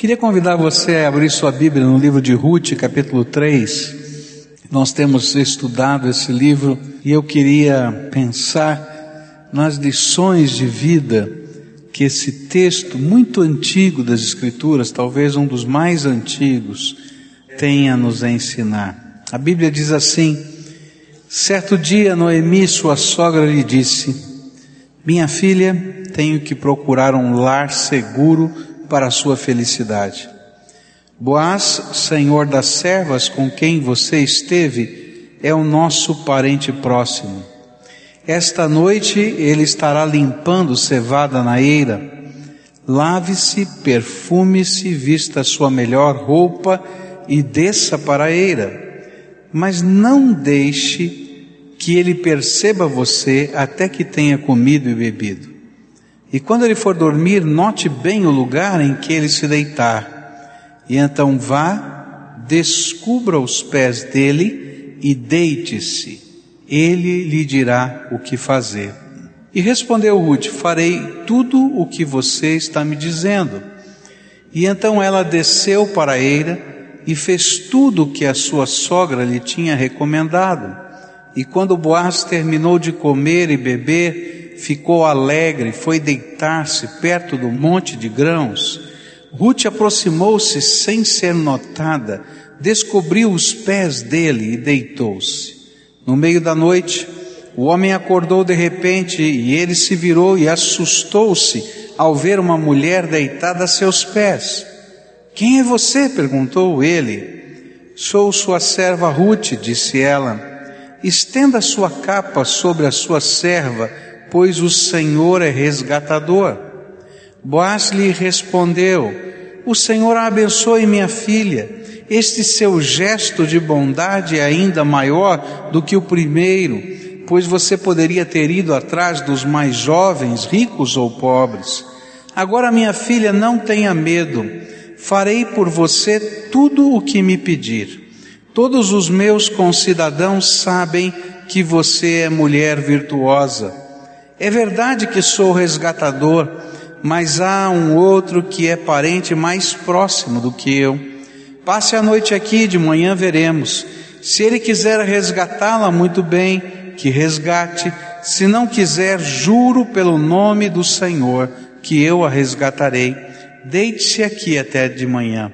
Queria convidar você a abrir sua Bíblia no livro de Ruth, capítulo 3. Nós temos estudado esse livro e eu queria pensar nas lições de vida que esse texto muito antigo das Escrituras, talvez um dos mais antigos, tem a nos ensinar. A Bíblia diz assim: Certo dia Noemi, sua sogra, lhe disse: Minha filha, tenho que procurar um lar seguro para a sua felicidade. Boaz, senhor das servas com quem você esteve, é o nosso parente próximo. Esta noite ele estará limpando cevada na eira. Lave-se, perfume-se, vista sua melhor roupa e desça para a eira. Mas não deixe que ele perceba você até que tenha comido e bebido. E quando ele for dormir, note bem o lugar em que ele se deitar. E então vá, descubra os pés dele e deite-se. Ele lhe dirá o que fazer. E respondeu Ruth: Farei tudo o que você está me dizendo. E então ela desceu para a eira e fez tudo o que a sua sogra lhe tinha recomendado. E quando Boaz terminou de comer e beber, ficou alegre, foi deitar-se perto do monte de grãos. Ruth aproximou-se sem ser notada, descobriu os pés dele e deitou-se. No meio da noite, o homem acordou de repente e ele se virou e assustou-se ao ver uma mulher deitada a seus pés. Quem é você? perguntou ele. Sou sua serva Ruth, disse ela. Estenda sua capa sobre a sua serva pois o Senhor é resgatador. Boaz lhe respondeu: O Senhor abençoe, minha filha. Este seu gesto de bondade é ainda maior do que o primeiro, pois você poderia ter ido atrás dos mais jovens, ricos ou pobres. Agora, minha filha, não tenha medo. Farei por você tudo o que me pedir. Todos os meus concidadãos sabem que você é mulher virtuosa. É verdade que sou resgatador, mas há um outro que é parente mais próximo do que eu. Passe a noite aqui, de manhã veremos. Se ele quiser resgatá-la, muito bem, que resgate. Se não quiser, juro pelo nome do Senhor que eu a resgatarei. Deite-se aqui até de manhã.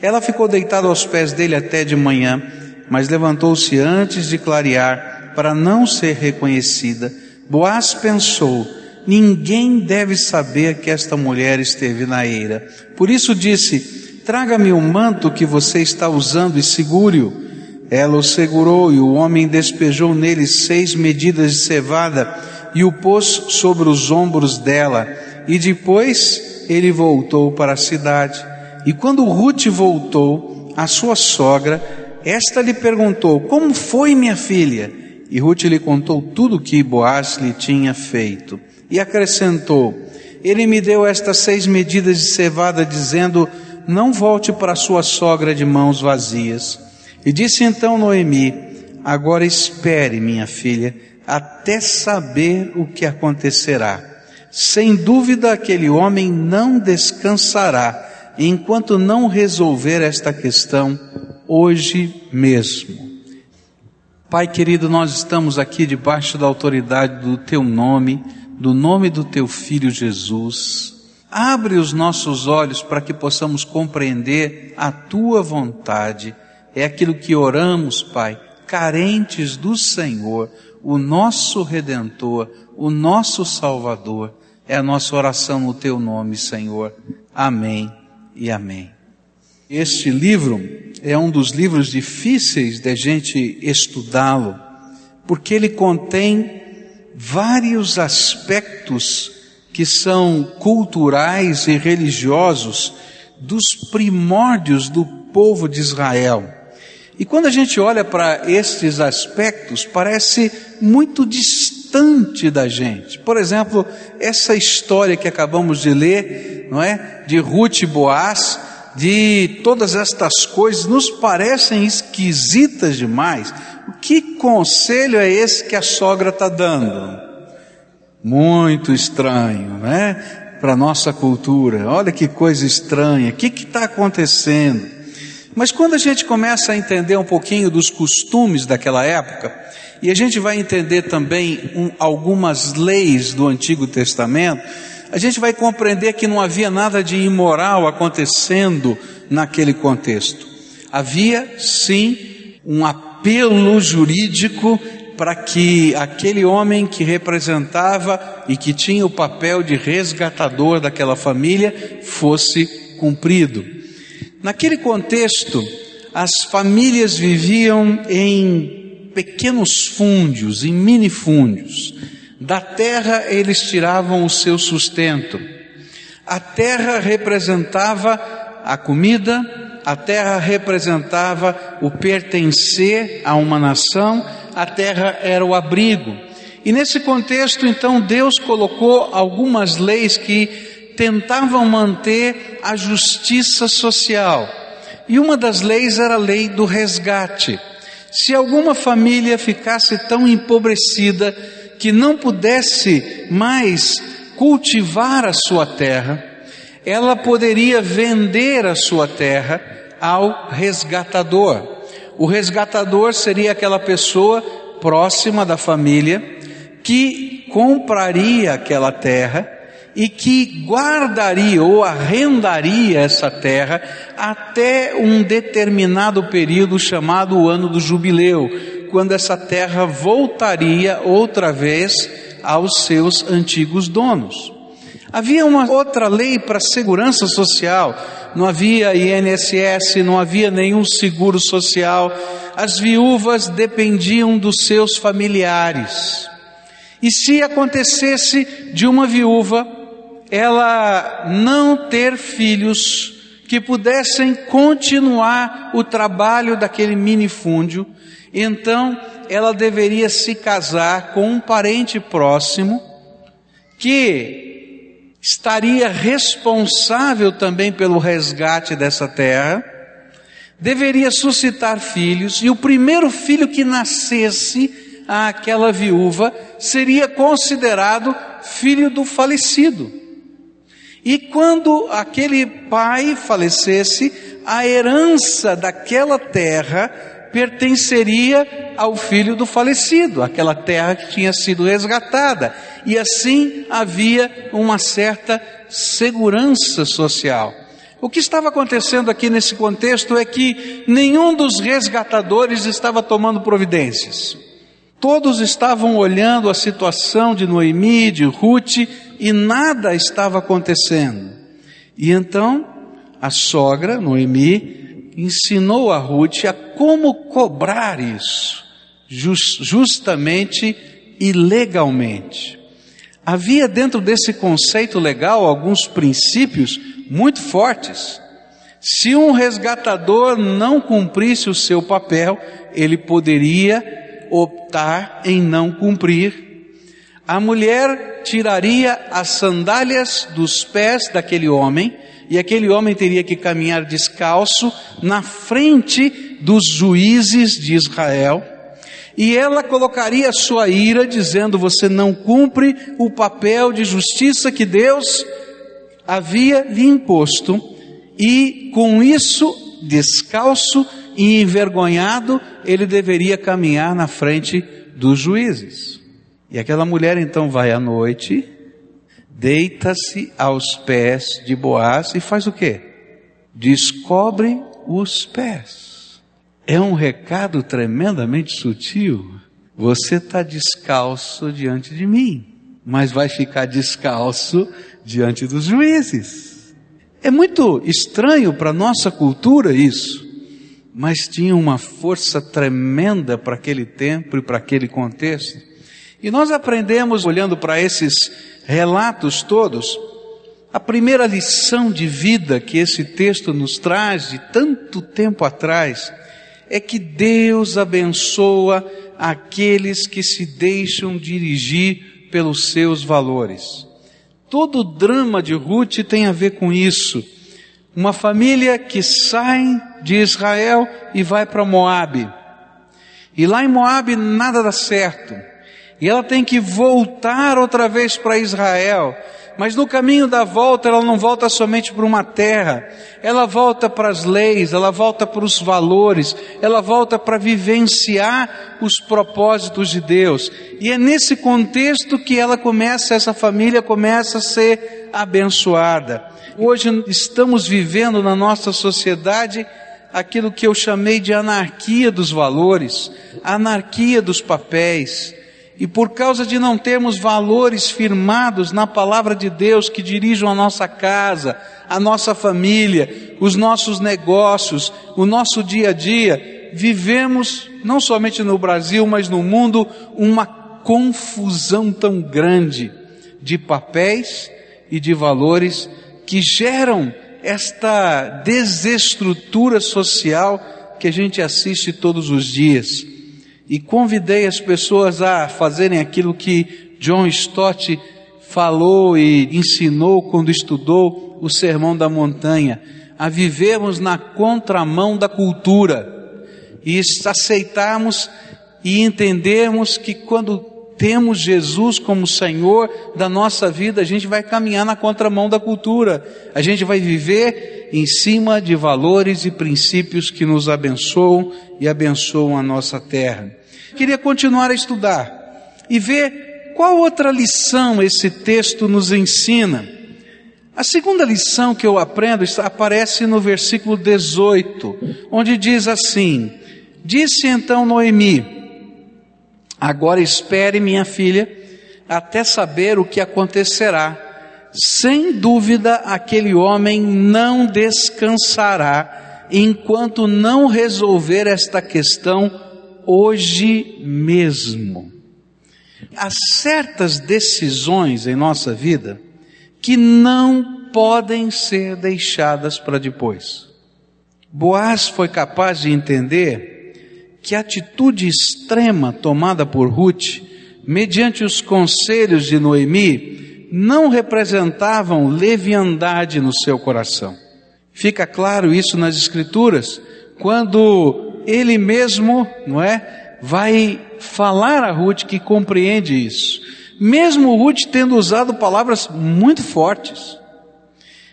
Ela ficou deitada aos pés dele até de manhã, mas levantou-se antes de clarear, para não ser reconhecida Boaz pensou: ninguém deve saber que esta mulher esteve na eira. Por isso disse: Traga-me o manto que você está usando e segure-o. Ela o segurou e o homem despejou nele seis medidas de cevada e o pôs sobre os ombros dela. E depois ele voltou para a cidade. E quando Ruth voltou, a sua sogra, esta lhe perguntou: Como foi, minha filha? E Ruth lhe contou tudo o que Boaz lhe tinha feito. E acrescentou: Ele me deu estas seis medidas de cevada, dizendo: Não volte para sua sogra de mãos vazias. E disse então Noemi: Agora espere, minha filha, até saber o que acontecerá. Sem dúvida aquele homem não descansará enquanto não resolver esta questão hoje mesmo. Pai querido, nós estamos aqui debaixo da autoridade do Teu nome, do nome do Teu Filho Jesus. Abre os nossos olhos para que possamos compreender a Tua vontade. É aquilo que oramos, Pai, carentes do Senhor, o nosso Redentor, o nosso Salvador. É a nossa oração no Teu nome, Senhor. Amém e amém. Este livro é um dos livros difíceis de a gente estudá-lo, porque ele contém vários aspectos que são culturais e religiosos dos primórdios do povo de Israel. E quando a gente olha para estes aspectos, parece muito distante da gente. Por exemplo, essa história que acabamos de ler, não é? De Ruth e Boaz, de todas estas coisas nos parecem esquisitas demais. O que conselho é esse que a sogra está dando? Muito estranho, né? para nossa cultura. Olha que coisa estranha, o que está acontecendo? Mas quando a gente começa a entender um pouquinho dos costumes daquela época, e a gente vai entender também um, algumas leis do Antigo Testamento, a gente vai compreender que não havia nada de imoral acontecendo naquele contexto. Havia sim um apelo jurídico para que aquele homem que representava e que tinha o papel de resgatador daquela família fosse cumprido. Naquele contexto, as famílias viviam em pequenos fúndios, em minifúndios. Da terra eles tiravam o seu sustento. A terra representava a comida, a terra representava o pertencer a uma nação, a terra era o abrigo. E nesse contexto, então, Deus colocou algumas leis que tentavam manter a justiça social. E uma das leis era a lei do resgate. Se alguma família ficasse tão empobrecida que não pudesse mais cultivar a sua terra, ela poderia vender a sua terra ao resgatador. O resgatador seria aquela pessoa próxima da família que compraria aquela terra e que guardaria ou arrendaria essa terra até um determinado período chamado o ano do jubileu, quando essa terra voltaria outra vez aos seus antigos donos. Havia uma outra lei para segurança social, não havia INSS, não havia nenhum seguro social, as viúvas dependiam dos seus familiares. E se acontecesse de uma viúva, ela não ter filhos que pudessem continuar o trabalho daquele minifúndio, então ela deveria se casar com um parente próximo que estaria responsável também pelo resgate dessa terra, deveria suscitar filhos, e o primeiro filho que nascesse àquela viúva seria considerado filho do falecido. E quando aquele pai falecesse, a herança daquela terra pertenceria ao filho do falecido, aquela terra que tinha sido resgatada. E assim havia uma certa segurança social. O que estava acontecendo aqui nesse contexto é que nenhum dos resgatadores estava tomando providências. Todos estavam olhando a situação de Noemi, de Ruth, e nada estava acontecendo. E então a sogra, Noemi, ensinou a Ruth a como cobrar isso, just, justamente e legalmente. Havia dentro desse conceito legal alguns princípios muito fortes. Se um resgatador não cumprisse o seu papel, ele poderia optar em não cumprir. A mulher tiraria as sandálias dos pés daquele homem e aquele homem teria que caminhar descalço na frente dos juízes de Israel, e ela colocaria sua ira, dizendo: Você não cumpre o papel de justiça que Deus havia lhe imposto, e com isso, descalço e envergonhado, ele deveria caminhar na frente dos juízes. E aquela mulher então vai à noite, deita-se aos pés de Boaz e faz o quê? Descobre os pés. É um recado tremendamente sutil. Você está descalço diante de mim, mas vai ficar descalço diante dos juízes. É muito estranho para nossa cultura isso, mas tinha uma força tremenda para aquele tempo e para aquele contexto. E nós aprendemos, olhando para esses relatos todos, a primeira lição de vida que esse texto nos traz de tanto tempo atrás é que Deus abençoa aqueles que se deixam dirigir pelos seus valores. Todo o drama de Ruth tem a ver com isso. Uma família que sai de Israel e vai para Moabe. E lá em Moabe nada dá certo. E ela tem que voltar outra vez para Israel. mas no caminho da volta ela não volta somente para uma terra, ela volta para as leis, ela volta para os valores, ela volta para vivenciar os propósitos de Deus. E é nesse contexto que ela começa, essa família começa a ser abençoada. Hoje estamos vivendo na nossa sociedade aquilo que eu chamei de anarquia dos valores, anarquia dos papéis. E por causa de não termos valores firmados na palavra de Deus que dirijam a nossa casa, a nossa família, os nossos negócios, o nosso dia a dia, vivemos, não somente no Brasil, mas no mundo, uma confusão tão grande de papéis e de valores que geram esta desestrutura social que a gente assiste todos os dias. E convidei as pessoas a fazerem aquilo que John Stott falou e ensinou quando estudou o Sermão da Montanha, a vivermos na contramão da cultura e aceitarmos e entendermos que quando temos Jesus como Senhor da nossa vida, a gente vai caminhar na contramão da cultura. A gente vai viver em cima de valores e princípios que nos abençoam e abençoam a nossa terra. Queria continuar a estudar e ver qual outra lição esse texto nos ensina. A segunda lição que eu aprendo aparece no versículo 18, onde diz assim: Disse então Noemi, Agora espere, minha filha, até saber o que acontecerá. Sem dúvida, aquele homem não descansará enquanto não resolver esta questão hoje mesmo. Há certas decisões em nossa vida que não podem ser deixadas para depois. Boaz foi capaz de entender que a atitude extrema tomada por Ruth, mediante os conselhos de Noemi, não representavam leviandade no seu coração. Fica claro isso nas Escrituras, quando ele mesmo, não é, vai falar a Ruth que compreende isso. Mesmo Ruth tendo usado palavras muito fortes,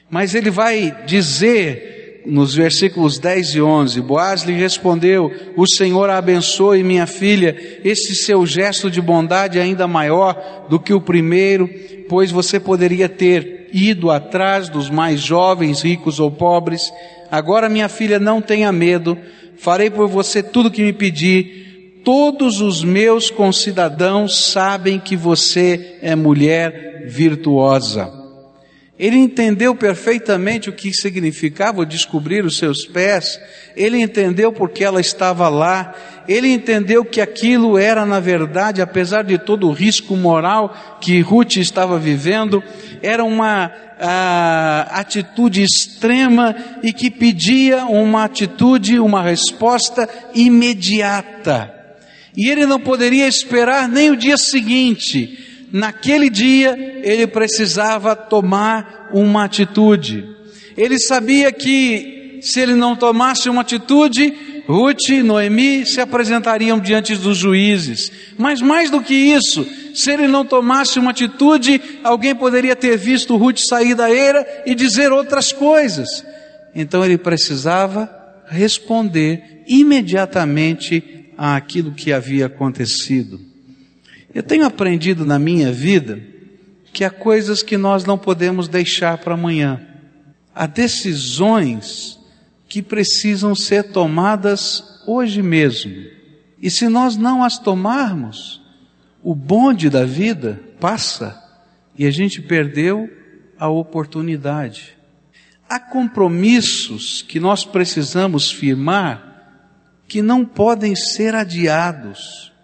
mas ele vai dizer nos versículos 10 e 11, Boaz lhe respondeu: O Senhor a abençoe, minha filha, esse seu gesto de bondade é ainda maior do que o primeiro, pois você poderia ter ido atrás dos mais jovens, ricos ou pobres. Agora, minha filha, não tenha medo, farei por você tudo o que me pedir. Todos os meus concidadãos sabem que você é mulher virtuosa. Ele entendeu perfeitamente o que significava descobrir os seus pés, ele entendeu porque ela estava lá, ele entendeu que aquilo era, na verdade, apesar de todo o risco moral que Ruth estava vivendo, era uma a, atitude extrema e que pedia uma atitude, uma resposta imediata. E ele não poderia esperar nem o dia seguinte, naquele dia ele precisava tomar uma atitude. Ele sabia que se ele não tomasse uma atitude, Ruth e Noemi se apresentariam diante dos juízes. Mas mais do que isso, se ele não tomasse uma atitude, alguém poderia ter visto Ruth sair da eira e dizer outras coisas. Então ele precisava responder imediatamente àquilo que havia acontecido. Eu tenho aprendido na minha vida que há coisas que nós não podemos deixar para amanhã. Há decisões que precisam ser tomadas hoje mesmo. E se nós não as tomarmos, o bonde da vida passa e a gente perdeu a oportunidade. Há compromissos que nós precisamos firmar que não podem ser adiados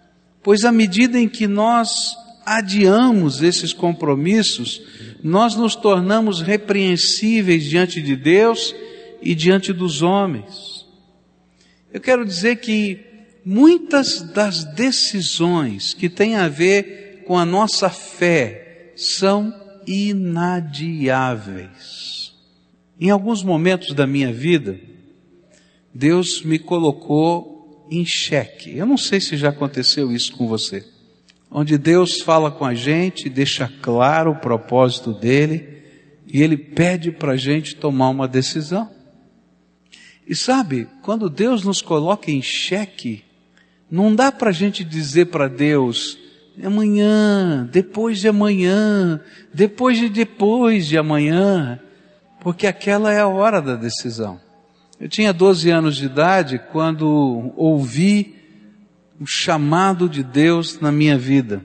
pois à medida em que nós adiamos esses compromissos, nós nos tornamos repreensíveis diante de Deus e diante dos homens. Eu quero dizer que muitas das decisões que têm a ver com a nossa fé são inadiáveis. Em alguns momentos da minha vida, Deus me colocou em xeque. Eu não sei se já aconteceu isso com você. onde Deus fala com a gente, deixa claro o propósito dele e ele pede para a gente tomar uma decisão. E sabe, quando Deus nos coloca em xeque, não dá para a gente dizer para Deus, amanhã, depois de amanhã, depois de depois de amanhã, porque aquela é a hora da decisão. Eu tinha 12 anos de idade quando ouvi o chamado de Deus na minha vida.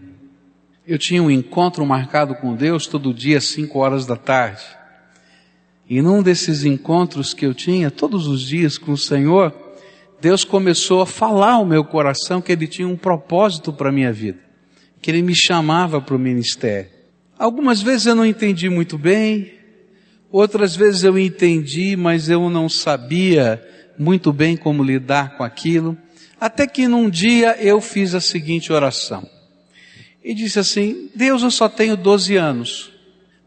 Eu tinha um encontro marcado com Deus todo dia às 5 horas da tarde. E num desses encontros que eu tinha todos os dias com o Senhor, Deus começou a falar ao meu coração que Ele tinha um propósito para a minha vida, que Ele me chamava para o ministério. Algumas vezes eu não entendi muito bem, outras vezes eu entendi, mas eu não sabia muito bem como lidar com aquilo, até que num dia eu fiz a seguinte oração. E disse assim, Deus eu só tenho 12 anos,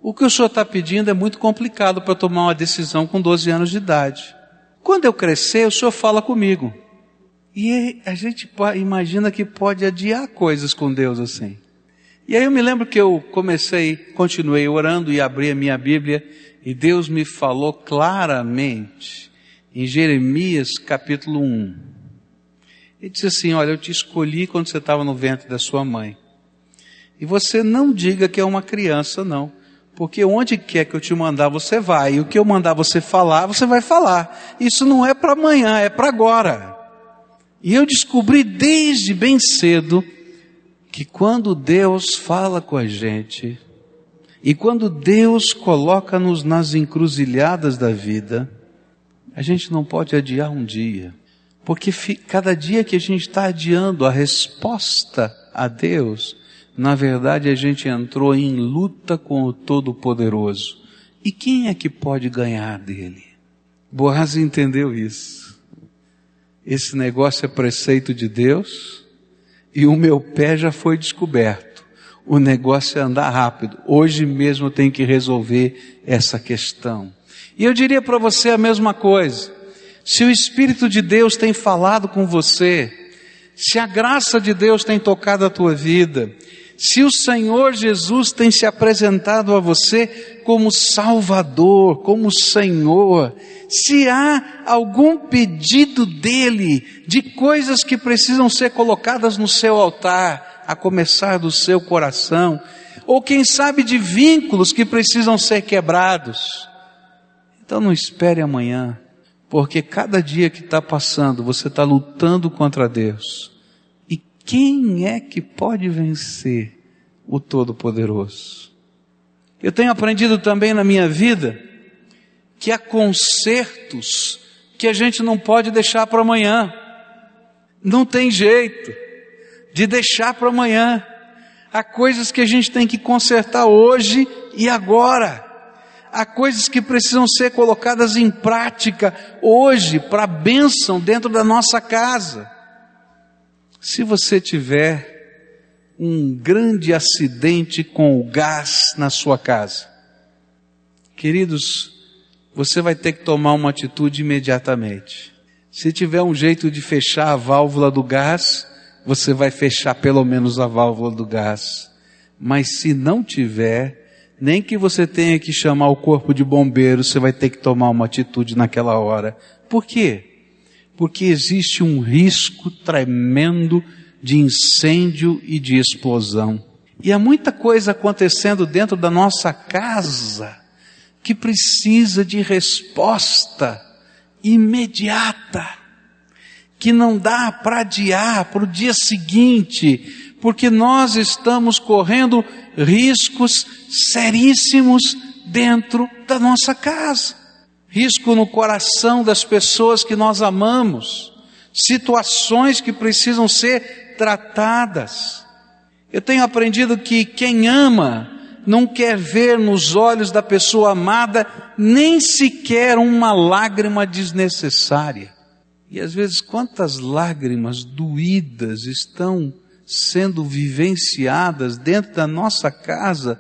o que o Senhor está pedindo é muito complicado para tomar uma decisão com 12 anos de idade. Quando eu crescer, o Senhor fala comigo. E a gente imagina que pode adiar coisas com Deus assim. E aí eu me lembro que eu comecei, continuei orando e abri a minha Bíblia e Deus me falou claramente em Jeremias capítulo 1. Ele disse assim, olha, eu te escolhi quando você estava no ventre da sua mãe. E você não diga que é uma criança, não. Porque onde quer que eu te mandar, você vai. E o que eu mandar você falar, você vai falar. Isso não é para amanhã, é para agora. E eu descobri desde bem cedo que quando Deus fala com a gente, e quando Deus coloca-nos nas encruzilhadas da vida, a gente não pode adiar um dia. Porque cada dia que a gente está adiando a resposta a Deus, na verdade, a gente entrou em luta com o Todo-Poderoso. E quem é que pode ganhar dele? Boaz entendeu isso. Esse negócio é preceito de Deus e o meu pé já foi descoberto. O negócio é andar rápido. Hoje mesmo tenho que resolver essa questão. E eu diria para você a mesma coisa. Se o Espírito de Deus tem falado com você, se a graça de Deus tem tocado a tua vida, se o Senhor Jesus tem se apresentado a você como Salvador, como Senhor, se há algum pedido dele de coisas que precisam ser colocadas no seu altar, a começar do seu coração, ou quem sabe de vínculos que precisam ser quebrados, então não espere amanhã, porque cada dia que está passando você está lutando contra Deus quem é que pode vencer o Todo-Poderoso? Eu tenho aprendido também na minha vida que há consertos que a gente não pode deixar para amanhã. Não tem jeito de deixar para amanhã. Há coisas que a gente tem que consertar hoje e agora. Há coisas que precisam ser colocadas em prática hoje para bênção dentro da nossa casa. Se você tiver um grande acidente com o gás na sua casa, queridos, você vai ter que tomar uma atitude imediatamente. Se tiver um jeito de fechar a válvula do gás, você vai fechar pelo menos a válvula do gás. Mas se não tiver, nem que você tenha que chamar o corpo de bombeiro, você vai ter que tomar uma atitude naquela hora. Por quê? porque existe um risco tremendo de incêndio e de explosão. E há muita coisa acontecendo dentro da nossa casa que precisa de resposta imediata, que não dá para adiar para o dia seguinte, porque nós estamos correndo riscos seríssimos dentro da nossa casa risco no coração das pessoas que nós amamos, situações que precisam ser tratadas. Eu tenho aprendido que quem ama não quer ver nos olhos da pessoa amada nem sequer uma lágrima desnecessária. E às vezes quantas lágrimas doídas estão sendo vivenciadas dentro da nossa casa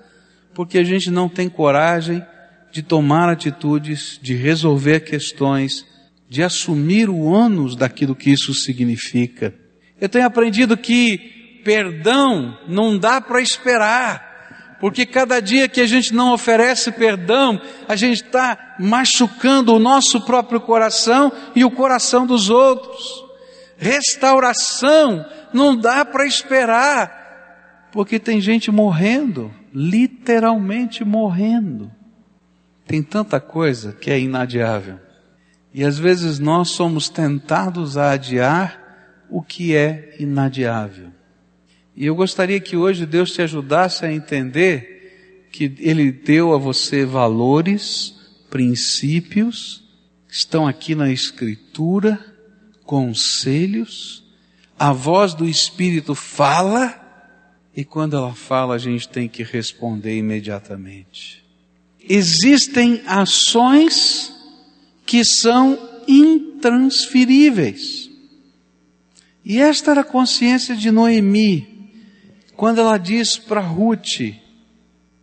porque a gente não tem coragem de tomar atitudes, de resolver questões, de assumir o ônus daquilo que isso significa. Eu tenho aprendido que perdão não dá para esperar, porque cada dia que a gente não oferece perdão, a gente está machucando o nosso próprio coração e o coração dos outros. Restauração não dá para esperar, porque tem gente morrendo, literalmente morrendo. Tem tanta coisa que é inadiável. E às vezes nós somos tentados a adiar o que é inadiável. E eu gostaria que hoje Deus te ajudasse a entender que Ele deu a você valores, princípios, estão aqui na Escritura, conselhos, a voz do Espírito fala, e quando ela fala a gente tem que responder imediatamente. Existem ações que são intransferíveis. E esta era a consciência de Noemi, quando ela diz para Ruth: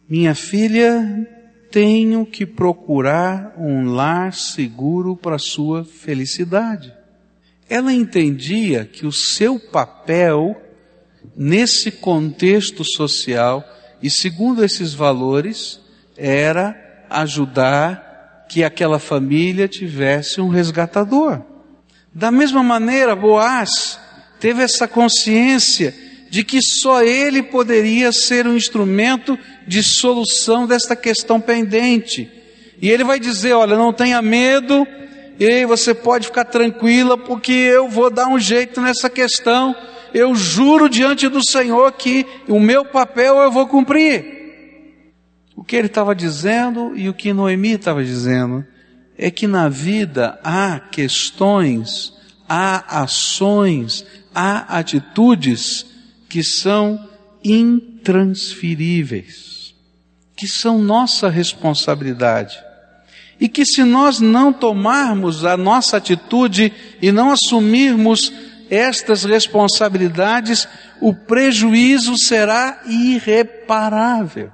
Minha filha, tenho que procurar um lar seguro para sua felicidade. Ela entendia que o seu papel nesse contexto social e segundo esses valores era ajudar que aquela família tivesse um resgatador. Da mesma maneira, Boaz teve essa consciência de que só ele poderia ser um instrumento de solução desta questão pendente. E ele vai dizer: Olha, não tenha medo, e você pode ficar tranquila, porque eu vou dar um jeito nessa questão. Eu juro diante do Senhor que o meu papel eu vou cumprir. O que ele estava dizendo e o que Noemi estava dizendo é que na vida há questões, há ações, há atitudes que são intransferíveis, que são nossa responsabilidade. E que se nós não tomarmos a nossa atitude e não assumirmos estas responsabilidades, o prejuízo será irreparável.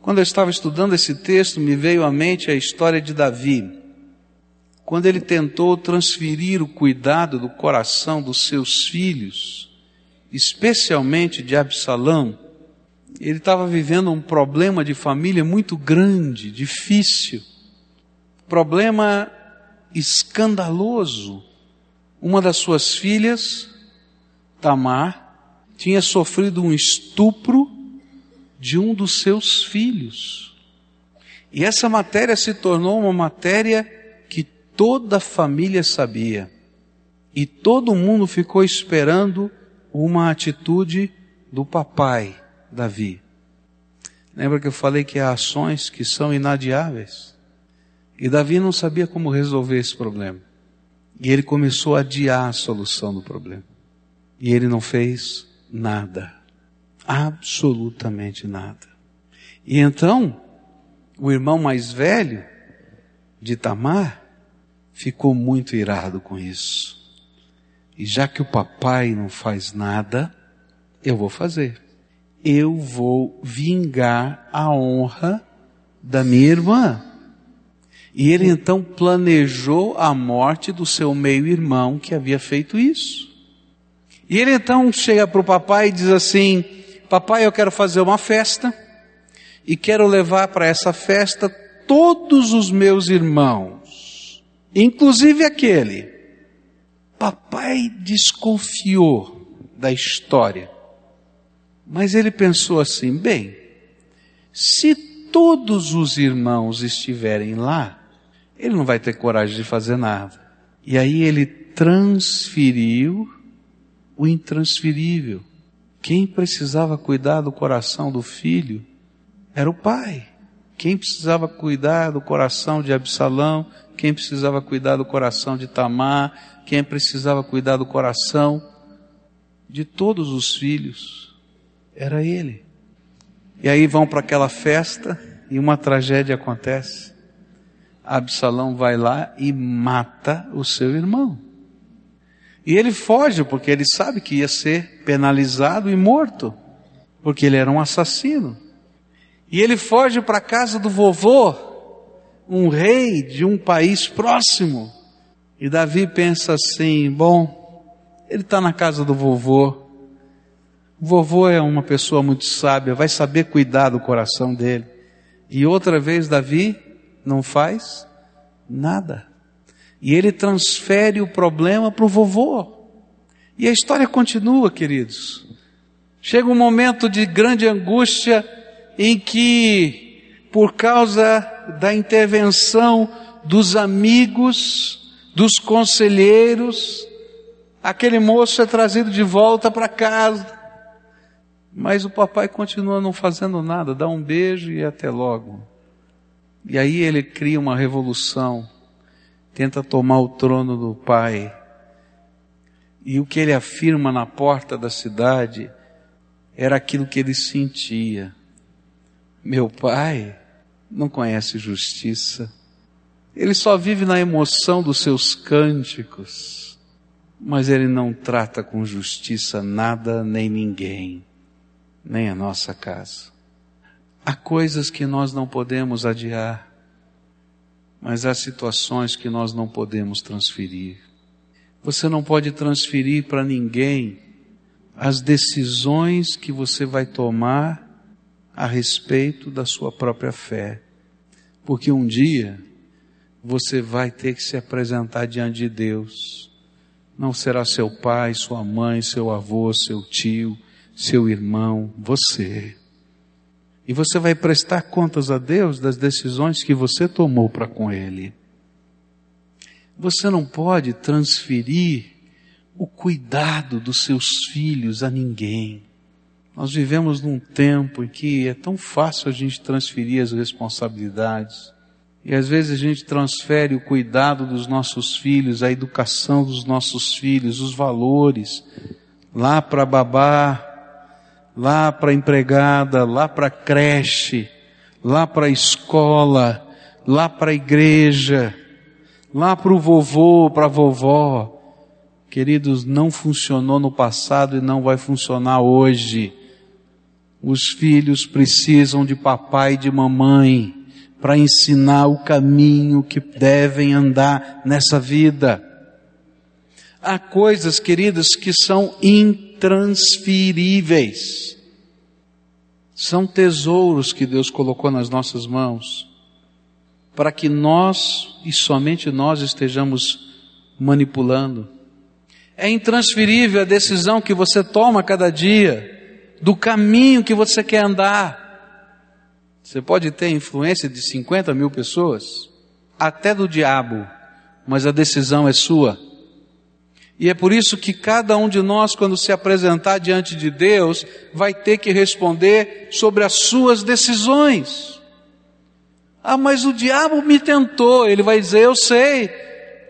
Quando eu estava estudando esse texto, me veio à mente a história de Davi. Quando ele tentou transferir o cuidado do coração dos seus filhos, especialmente de Absalão, ele estava vivendo um problema de família muito grande, difícil, problema escandaloso. Uma das suas filhas, Tamar, tinha sofrido um estupro de um dos seus filhos. E essa matéria se tornou uma matéria que toda a família sabia. E todo mundo ficou esperando uma atitude do papai, Davi. Lembra que eu falei que há ações que são inadiáveis? E Davi não sabia como resolver esse problema. E ele começou a adiar a solução do problema. E ele não fez nada. Absolutamente nada. E então, o irmão mais velho de Tamar ficou muito irado com isso. E já que o papai não faz nada, eu vou fazer. Eu vou vingar a honra da minha irmã. E ele então planejou a morte do seu meio-irmão que havia feito isso. E ele então chega para o papai e diz assim: Papai, eu quero fazer uma festa e quero levar para essa festa todos os meus irmãos, inclusive aquele. Papai desconfiou da história, mas ele pensou assim: bem, se todos os irmãos estiverem lá, ele não vai ter coragem de fazer nada. E aí ele transferiu o intransferível. Quem precisava cuidar do coração do filho era o pai. Quem precisava cuidar do coração de Absalão, quem precisava cuidar do coração de Tamar, quem precisava cuidar do coração de todos os filhos, era ele. E aí vão para aquela festa e uma tragédia acontece. Absalão vai lá e mata o seu irmão. E ele foge porque ele sabe que ia ser penalizado e morto, porque ele era um assassino. E ele foge para a casa do vovô, um rei de um país próximo. E Davi pensa assim: bom, ele está na casa do vovô, Vovô é uma pessoa muito sábia, vai saber cuidar do coração dele. E outra vez Davi não faz nada. E ele transfere o problema para o vovô. E a história continua, queridos. Chega um momento de grande angústia em que, por causa da intervenção dos amigos, dos conselheiros, aquele moço é trazido de volta para casa. Mas o papai continua não fazendo nada, dá um beijo e até logo. E aí ele cria uma revolução, tenta tomar o trono do pai. E o que ele afirma na porta da cidade era aquilo que ele sentia. Meu pai não conhece justiça. Ele só vive na emoção dos seus cânticos, mas ele não trata com justiça nada nem ninguém nem a nossa casa. Há coisas que nós não podemos adiar, mas há situações que nós não podemos transferir. Você não pode transferir para ninguém as decisões que você vai tomar a respeito da sua própria fé. Porque um dia você vai ter que se apresentar diante de Deus. Não será seu pai, sua mãe, seu avô, seu tio, seu irmão, você. E você vai prestar contas a Deus das decisões que você tomou para com Ele. Você não pode transferir o cuidado dos seus filhos a ninguém. Nós vivemos num tempo em que é tão fácil a gente transferir as responsabilidades. E às vezes a gente transfere o cuidado dos nossos filhos, a educação dos nossos filhos, os valores, lá para babá, lá para empregada, lá para creche, lá para escola, lá para igreja, lá para o vovô, para a vovó. Queridos, não funcionou no passado e não vai funcionar hoje. Os filhos precisam de papai e de mamãe para ensinar o caminho que devem andar nessa vida. Há coisas, queridas, que são intransferíveis. São tesouros que Deus colocou nas nossas mãos para que nós e somente nós estejamos manipulando. É intransferível a decisão que você toma cada dia, do caminho que você quer andar. Você pode ter influência de 50 mil pessoas, até do diabo, mas a decisão é sua. E é por isso que cada um de nós, quando se apresentar diante de Deus, vai ter que responder sobre as suas decisões. Ah, mas o diabo me tentou. Ele vai dizer, eu sei.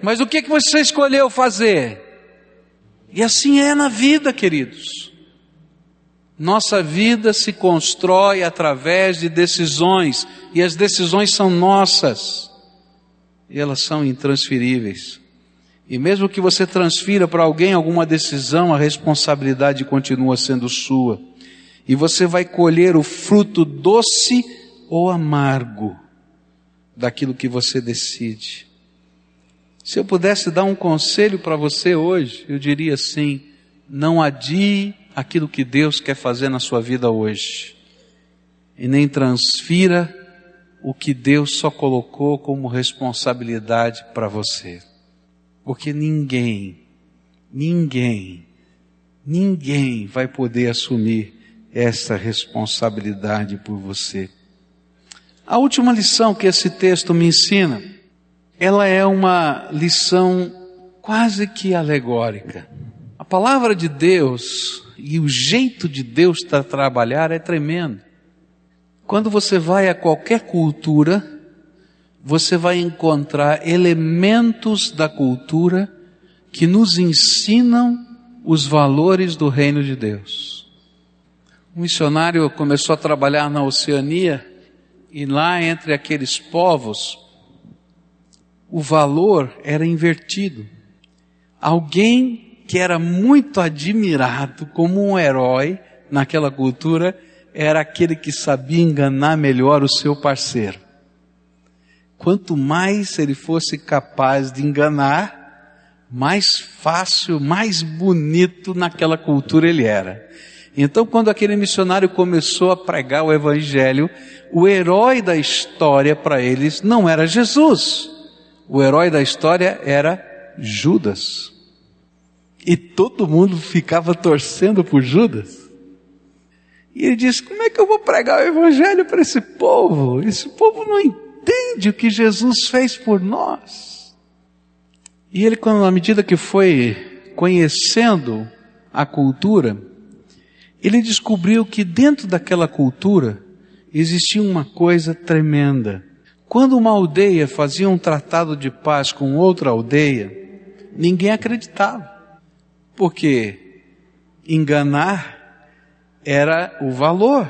Mas o que, que você escolheu fazer? E assim é na vida, queridos. Nossa vida se constrói através de decisões, e as decisões são nossas, e elas são intransferíveis. E mesmo que você transfira para alguém alguma decisão, a responsabilidade continua sendo sua. E você vai colher o fruto doce ou amargo daquilo que você decide. Se eu pudesse dar um conselho para você hoje, eu diria assim: não adie aquilo que Deus quer fazer na sua vida hoje. E nem transfira o que Deus só colocou como responsabilidade para você. Porque ninguém, ninguém, ninguém vai poder assumir essa responsabilidade por você. A última lição que esse texto me ensina, ela é uma lição quase que alegórica. A palavra de Deus e o jeito de Deus para trabalhar é tremendo. Quando você vai a qualquer cultura, você vai encontrar elementos da cultura que nos ensinam os valores do reino de Deus. Um missionário começou a trabalhar na Oceania e lá entre aqueles povos o valor era invertido. Alguém que era muito admirado como um herói naquela cultura era aquele que sabia enganar melhor o seu parceiro quanto mais ele fosse capaz de enganar, mais fácil, mais bonito naquela cultura ele era. Então, quando aquele missionário começou a pregar o evangelho, o herói da história para eles não era Jesus. O herói da história era Judas. E todo mundo ficava torcendo por Judas. E ele disse: Como é que eu vou pregar o evangelho para esse povo? Esse povo não entende o que Jesus fez por nós. E ele, à medida que foi conhecendo a cultura, ele descobriu que dentro daquela cultura existia uma coisa tremenda. Quando uma aldeia fazia um tratado de paz com outra aldeia, ninguém acreditava. Porque enganar era o valor.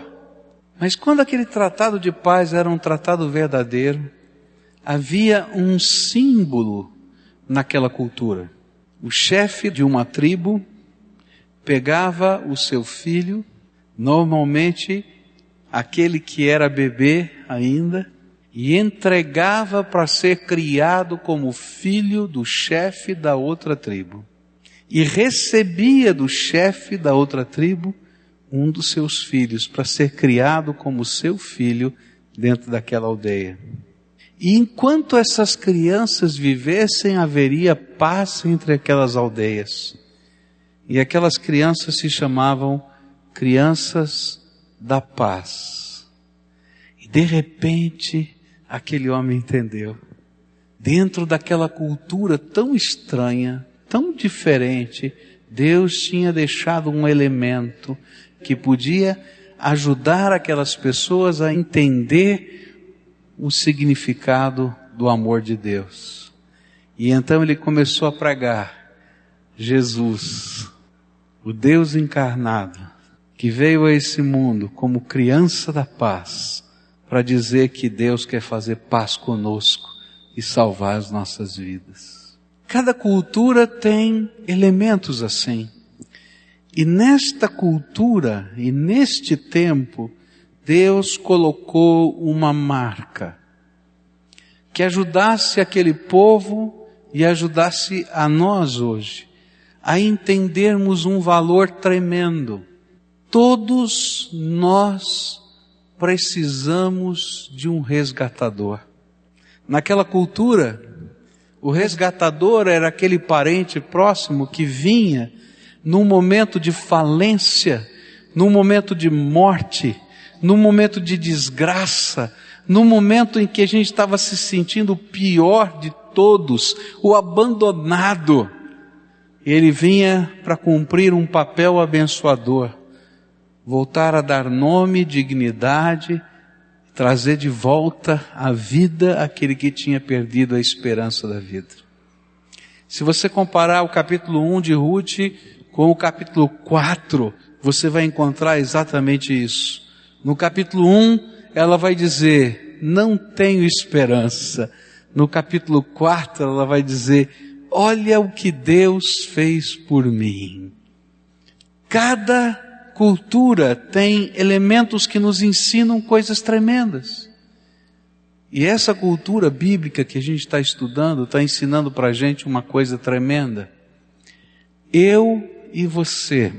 Mas quando aquele tratado de paz era um tratado verdadeiro, havia um símbolo naquela cultura. O chefe de uma tribo pegava o seu filho, normalmente aquele que era bebê ainda, e entregava para ser criado como filho do chefe da outra tribo. E recebia do chefe da outra tribo um dos seus filhos para ser criado como seu filho dentro daquela aldeia. E enquanto essas crianças vivessem, haveria paz entre aquelas aldeias. E aquelas crianças se chamavam crianças da paz. E de repente, aquele homem entendeu. Dentro daquela cultura tão estranha, tão diferente, Deus tinha deixado um elemento que podia ajudar aquelas pessoas a entender o significado do amor de Deus. E então ele começou a pregar: Jesus, o Deus encarnado, que veio a esse mundo como criança da paz, para dizer que Deus quer fazer paz conosco e salvar as nossas vidas. Cada cultura tem elementos assim. E nesta cultura e neste tempo, Deus colocou uma marca que ajudasse aquele povo e ajudasse a nós hoje a entendermos um valor tremendo. Todos nós precisamos de um resgatador. Naquela cultura, o resgatador era aquele parente próximo que vinha num momento de falência, num momento de morte, num momento de desgraça, num momento em que a gente estava se sentindo o pior de todos, o abandonado. Ele vinha para cumprir um papel abençoador, voltar a dar nome, dignidade, trazer de volta a vida aquele que tinha perdido a esperança da vida. Se você comparar o capítulo 1 de Ruth com o capítulo 4, você vai encontrar exatamente isso. No capítulo 1, ela vai dizer, não tenho esperança. No capítulo 4, ela vai dizer, olha o que Deus fez por mim. Cada cultura tem elementos que nos ensinam coisas tremendas. E essa cultura bíblica que a gente está estudando está ensinando para a gente uma coisa tremenda. Eu e você,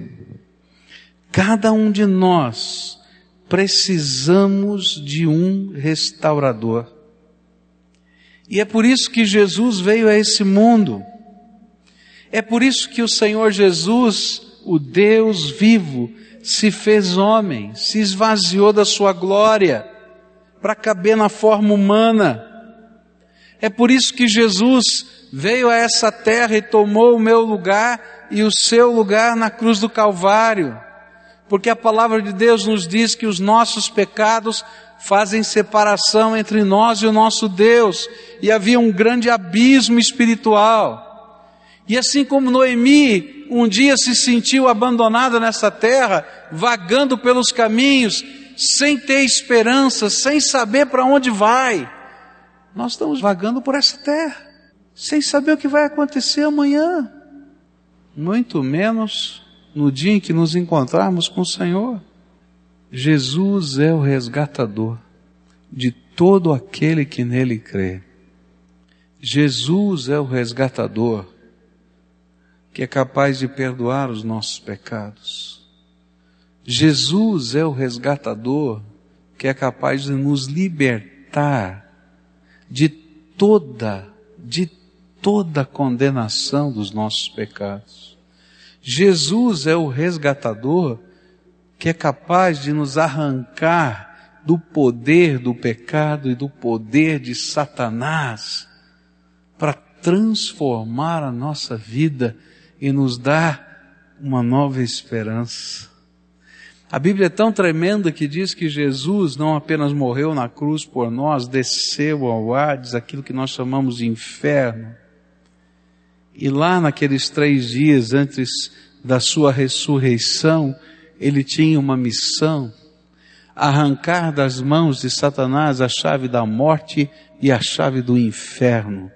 cada um de nós, precisamos de um restaurador. E é por isso que Jesus veio a esse mundo. É por isso que o Senhor Jesus, o Deus vivo, se fez homem, se esvaziou da sua glória para caber na forma humana. É por isso que Jesus veio a essa terra e tomou o meu lugar e o seu lugar na cruz do Calvário. Porque a palavra de Deus nos diz que os nossos pecados fazem separação entre nós e o nosso Deus, e havia um grande abismo espiritual. E assim como Noemi um dia se sentiu abandonada nessa terra, vagando pelos caminhos, sem ter esperança, sem saber para onde vai, nós estamos vagando por essa terra, sem saber o que vai acontecer amanhã, muito menos no dia em que nos encontrarmos com o Senhor. Jesus é o resgatador de todo aquele que nele crê. Jesus é o resgatador que é capaz de perdoar os nossos pecados. Jesus é o resgatador que é capaz de nos libertar de toda, de toda condenação dos nossos pecados. Jesus é o resgatador que é capaz de nos arrancar do poder do pecado e do poder de Satanás para transformar a nossa vida e nos dar uma nova esperança. A Bíblia é tão tremenda que diz que Jesus não apenas morreu na cruz por nós, desceu ao Hades, aquilo que nós chamamos de inferno. E lá naqueles três dias antes da sua ressurreição, ele tinha uma missão, arrancar das mãos de Satanás a chave da morte e a chave do inferno.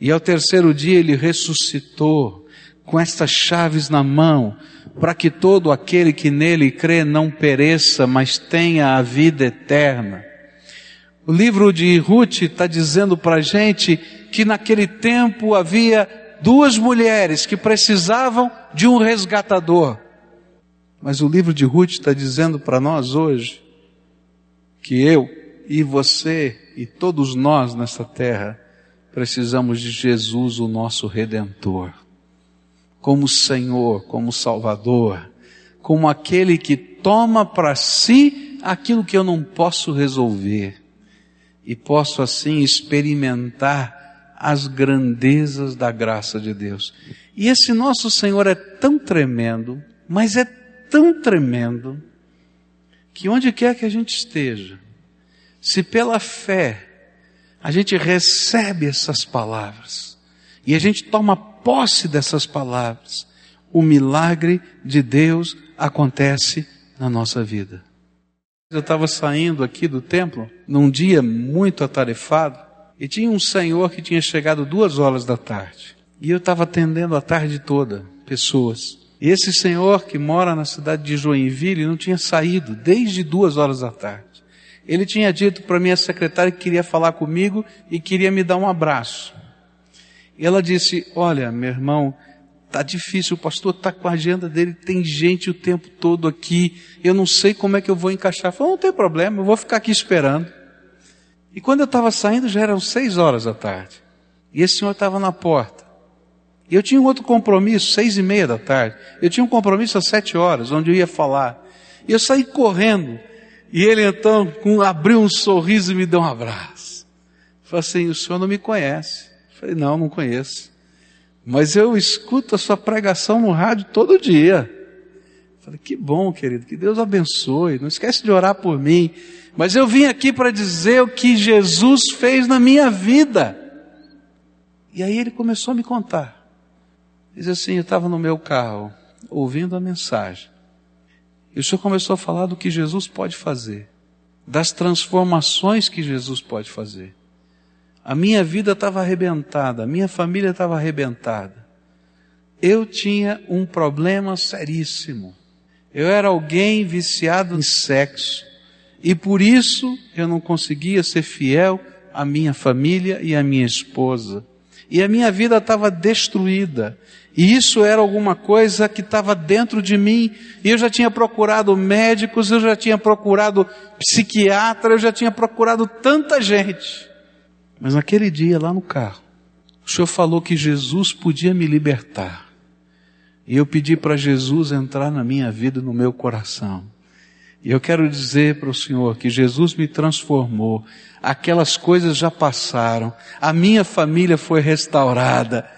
E ao terceiro dia ele ressuscitou com estas chaves na mão, para que todo aquele que nele crê não pereça, mas tenha a vida eterna. O livro de Ruth está dizendo para a gente que naquele tempo havia duas mulheres que precisavam de um resgatador. Mas o livro de Ruth está dizendo para nós hoje que eu e você e todos nós nessa terra precisamos de Jesus, o nosso redentor como Senhor, como Salvador, como aquele que toma para si aquilo que eu não posso resolver e posso assim experimentar as grandezas da graça de Deus. E esse nosso Senhor é tão tremendo, mas é tão tremendo, que onde quer que a gente esteja, se pela fé a gente recebe essas palavras e a gente toma posse dessas palavras, o milagre de Deus acontece na nossa vida. Eu estava saindo aqui do templo num dia muito atarefado e tinha um senhor que tinha chegado duas horas da tarde. E eu estava atendendo a tarde toda pessoas. E esse senhor que mora na cidade de Joinville não tinha saído desde duas horas da tarde. Ele tinha dito para minha secretária que queria falar comigo e queria me dar um abraço. E ela disse: Olha, meu irmão, tá difícil, o pastor está com a agenda dele, tem gente o tempo todo aqui, eu não sei como é que eu vou encaixar. Falei, não tem problema, eu vou ficar aqui esperando. E quando eu estava saindo, já eram seis horas da tarde. E esse senhor estava na porta. E eu tinha um outro compromisso, seis e meia da tarde. Eu tinha um compromisso às sete horas, onde eu ia falar. E eu saí correndo. E ele então com, abriu um sorriso e me deu um abraço. Falei assim, o senhor não me conhece. Falei, não, não conheço. Mas eu escuto a sua pregação no rádio todo dia. Falei, que bom, querido, que Deus abençoe. Não esquece de orar por mim. Mas eu vim aqui para dizer o que Jesus fez na minha vida. E aí ele começou a me contar. Diz assim: eu estava no meu carro, ouvindo a mensagem. E o senhor começou a falar do que Jesus pode fazer, das transformações que Jesus pode fazer. A minha vida estava arrebentada, a minha família estava arrebentada. Eu tinha um problema seríssimo. Eu era alguém viciado em sexo. E por isso eu não conseguia ser fiel à minha família e à minha esposa. E a minha vida estava destruída. E isso era alguma coisa que estava dentro de mim. E eu já tinha procurado médicos, eu já tinha procurado psiquiatra, eu já tinha procurado tanta gente. Mas naquele dia, lá no carro, o Senhor falou que Jesus podia me libertar. E eu pedi para Jesus entrar na minha vida, no meu coração. E eu quero dizer para o Senhor que Jesus me transformou. Aquelas coisas já passaram. A minha família foi restaurada.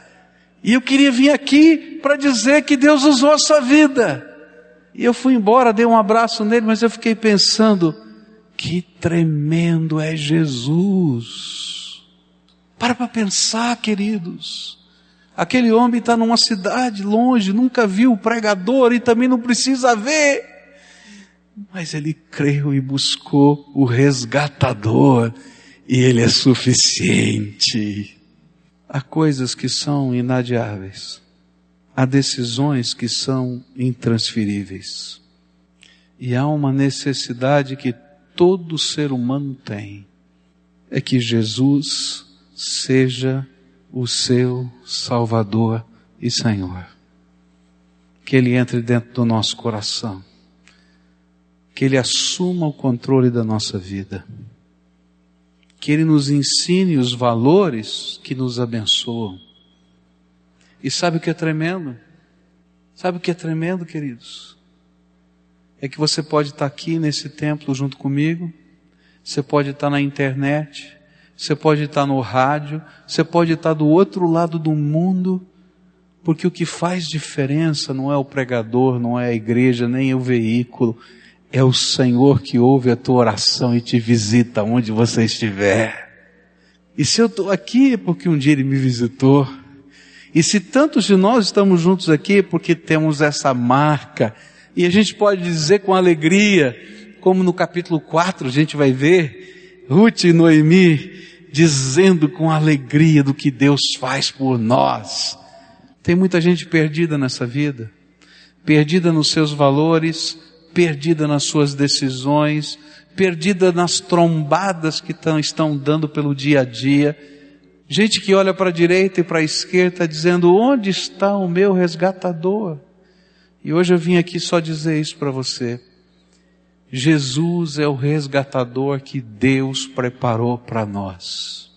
E eu queria vir aqui para dizer que Deus usou a sua vida. E eu fui embora, dei um abraço nele, mas eu fiquei pensando, que tremendo é Jesus. Para para pensar, queridos. Aquele homem está numa cidade longe, nunca viu o pregador e também não precisa ver. Mas ele creu e buscou o resgatador e ele é suficiente. Há coisas que são inadiáveis. Há decisões que são intransferíveis. E há uma necessidade que todo ser humano tem. É que Jesus seja o seu Salvador e Senhor. Que Ele entre dentro do nosso coração. que Ele assuma o controle da nossa vida. Que Ele nos ensine os valores que nos abençoam. E sabe o que é tremendo? Sabe o que é tremendo, queridos? É que você pode estar aqui nesse templo junto comigo, você pode estar na internet, você pode estar no rádio, você pode estar do outro lado do mundo, porque o que faz diferença não é o pregador, não é a igreja, nem o veículo, é o Senhor que ouve a tua oração e te visita onde você estiver. E se eu estou aqui é porque um dia Ele me visitou. E se tantos de nós estamos juntos aqui é porque temos essa marca, e a gente pode dizer com alegria, como no capítulo 4 a gente vai ver, Ruth e Noemi dizendo com alegria do que Deus faz por nós. Tem muita gente perdida nessa vida, perdida nos seus valores, perdida nas suas decisões, perdida nas trombadas que tão, estão dando pelo dia a dia. Gente que olha para a direita e para a esquerda dizendo: onde está o meu resgatador? E hoje eu vim aqui só dizer isso para você. Jesus é o resgatador que Deus preparou para nós.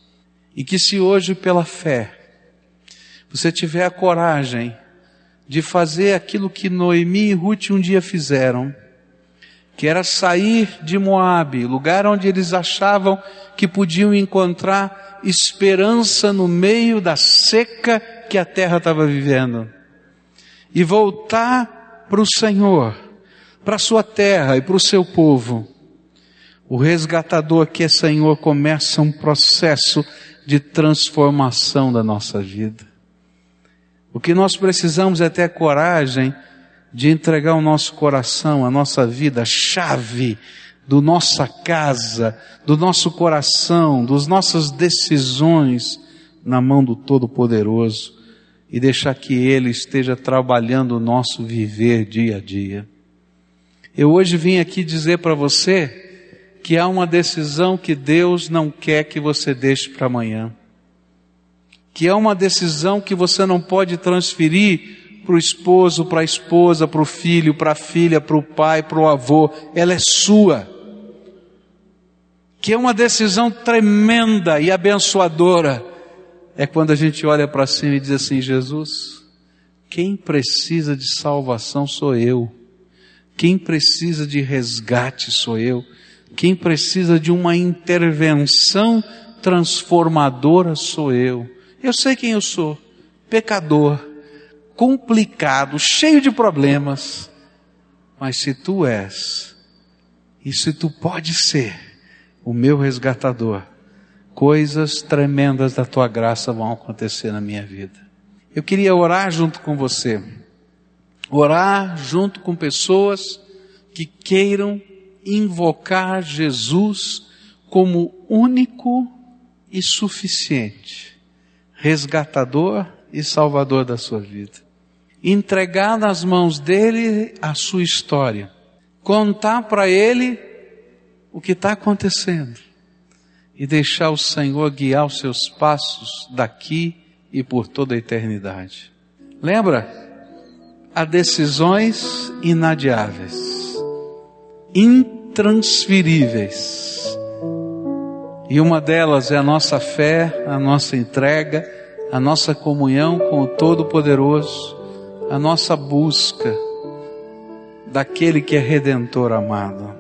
E que se hoje pela fé você tiver a coragem de fazer aquilo que Noemi e Ruth um dia fizeram, que era sair de Moabe, lugar onde eles achavam que podiam encontrar esperança no meio da seca que a terra estava vivendo, e voltar para o Senhor, para a sua terra e para o seu povo. O resgatador que é Senhor começa um processo de transformação da nossa vida. O que nós precisamos é ter coragem de entregar o nosso coração, a nossa vida, a chave do nossa casa, do nosso coração, das nossas decisões na mão do Todo-Poderoso e deixar que Ele esteja trabalhando o nosso viver dia a dia. Eu hoje vim aqui dizer para você que há uma decisão que Deus não quer que você deixe para amanhã que é uma decisão que você não pode transferir para o esposo, para a esposa, para o filho, para a filha, para o pai, para o avô, ela é sua. Que é uma decisão tremenda e abençoadora. É quando a gente olha para cima e diz assim: Jesus, quem precisa de salvação sou eu. Quem precisa de resgate sou eu. Quem precisa de uma intervenção transformadora sou eu. Eu sei quem eu sou, pecador, complicado, cheio de problemas. Mas se tu és, e se tu pode ser o meu resgatador, coisas tremendas da tua graça vão acontecer na minha vida. Eu queria orar junto com você, orar junto com pessoas que queiram invocar Jesus como único e suficiente resgatador e salvador da sua vida. Entregar nas mãos dele a sua história. Contar para ele o que está acontecendo. E deixar o Senhor guiar os seus passos daqui e por toda a eternidade. Lembra? Há decisões inadiáveis, intransferíveis e uma delas é a nossa fé, a nossa entrega, a nossa comunhão com o Todo-Poderoso, a nossa busca daquele que é redentor amado.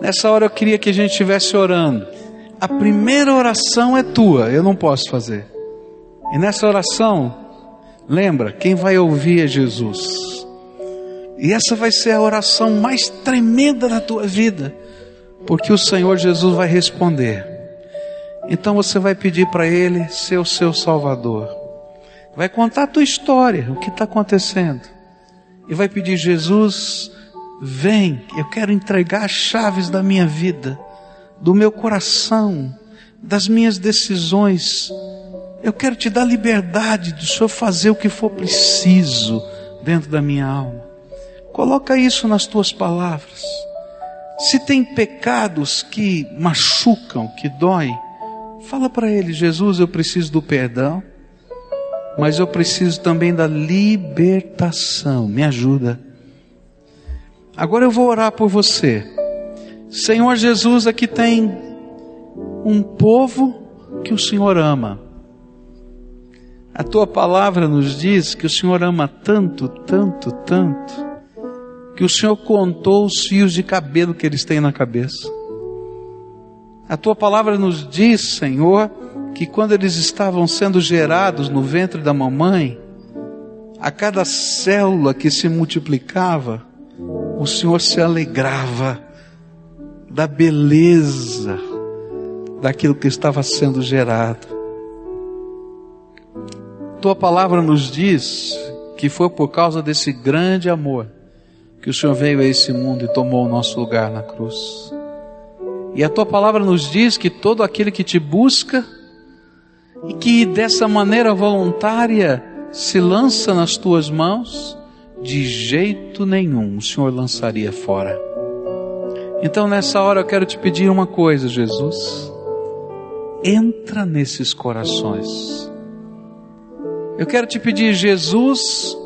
Nessa hora eu queria que a gente estivesse orando. A primeira oração é tua, eu não posso fazer. E nessa oração, lembra, quem vai ouvir é Jesus. E essa vai ser a oração mais tremenda da tua vida porque o Senhor Jesus vai responder. Então você vai pedir para Ele ser o seu Salvador. Vai contar a tua história, o que está acontecendo. E vai pedir, Jesus, vem, eu quero entregar as chaves da minha vida, do meu coração, das minhas decisões. Eu quero te dar liberdade do Senhor fazer o que for preciso dentro da minha alma. Coloca isso nas tuas palavras. Se tem pecados que machucam, que doem, fala para ele: Jesus, eu preciso do perdão, mas eu preciso também da libertação. Me ajuda. Agora eu vou orar por você. Senhor Jesus, aqui tem um povo que o Senhor ama. A tua palavra nos diz que o Senhor ama tanto, tanto, tanto, que o Senhor contou os fios de cabelo que eles têm na cabeça. A tua palavra nos diz, Senhor, que quando eles estavam sendo gerados no ventre da mamãe, a cada célula que se multiplicava, o Senhor se alegrava da beleza daquilo que estava sendo gerado. Tua palavra nos diz que foi por causa desse grande amor que o Senhor veio a esse mundo e tomou o nosso lugar na cruz. E a tua palavra nos diz que todo aquele que te busca e que dessa maneira voluntária se lança nas tuas mãos, de jeito nenhum o Senhor lançaria fora. Então nessa hora eu quero te pedir uma coisa, Jesus. Entra nesses corações. Eu quero te pedir, Jesus,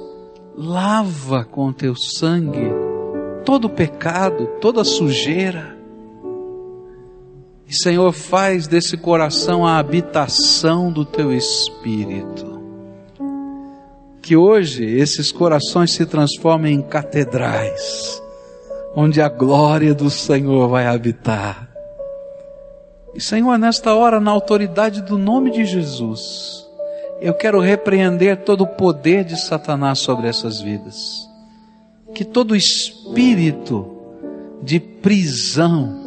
lava com teu sangue todo o pecado, toda sujeira. E Senhor, faz desse coração a habitação do teu espírito que hoje esses corações se transformem em catedrais, onde a glória do Senhor vai habitar. E Senhor, nesta hora, na autoridade do nome de Jesus, eu quero repreender todo o poder de Satanás sobre essas vidas. Que todo espírito de prisão,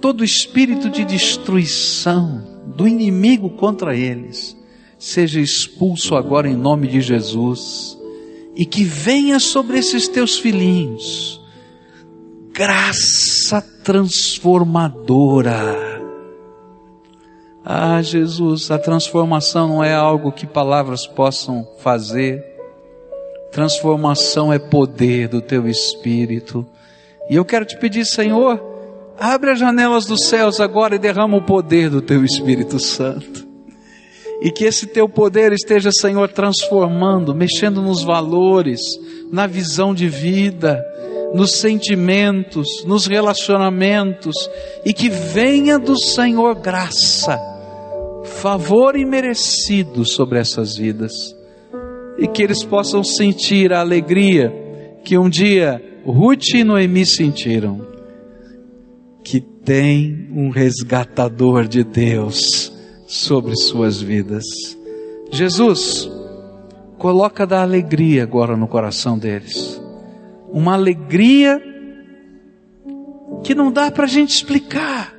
todo espírito de destruição do inimigo contra eles, seja expulso agora em nome de Jesus e que venha sobre esses teus filhinhos graça transformadora. Ah, Jesus, a transformação não é algo que palavras possam fazer. Transformação é poder do teu espírito. E eu quero te pedir, Senhor, abre as janelas dos céus agora e derrama o poder do teu Espírito Santo. E que esse teu poder esteja, Senhor, transformando, mexendo nos valores, na visão de vida, nos sentimentos, nos relacionamentos, e que venha do Senhor graça, favor imerecido sobre essas vidas, e que eles possam sentir a alegria que um dia Ruth e Noemi sentiram, que tem um resgatador de Deus sobre suas vidas. Jesus, coloca da alegria agora no coração deles. Uma alegria que não dá para a gente explicar,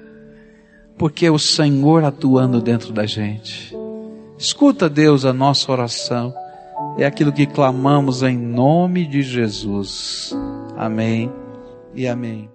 porque é o Senhor atuando dentro da gente. Escuta, Deus, a nossa oração. É aquilo que clamamos em nome de Jesus. Amém e amém.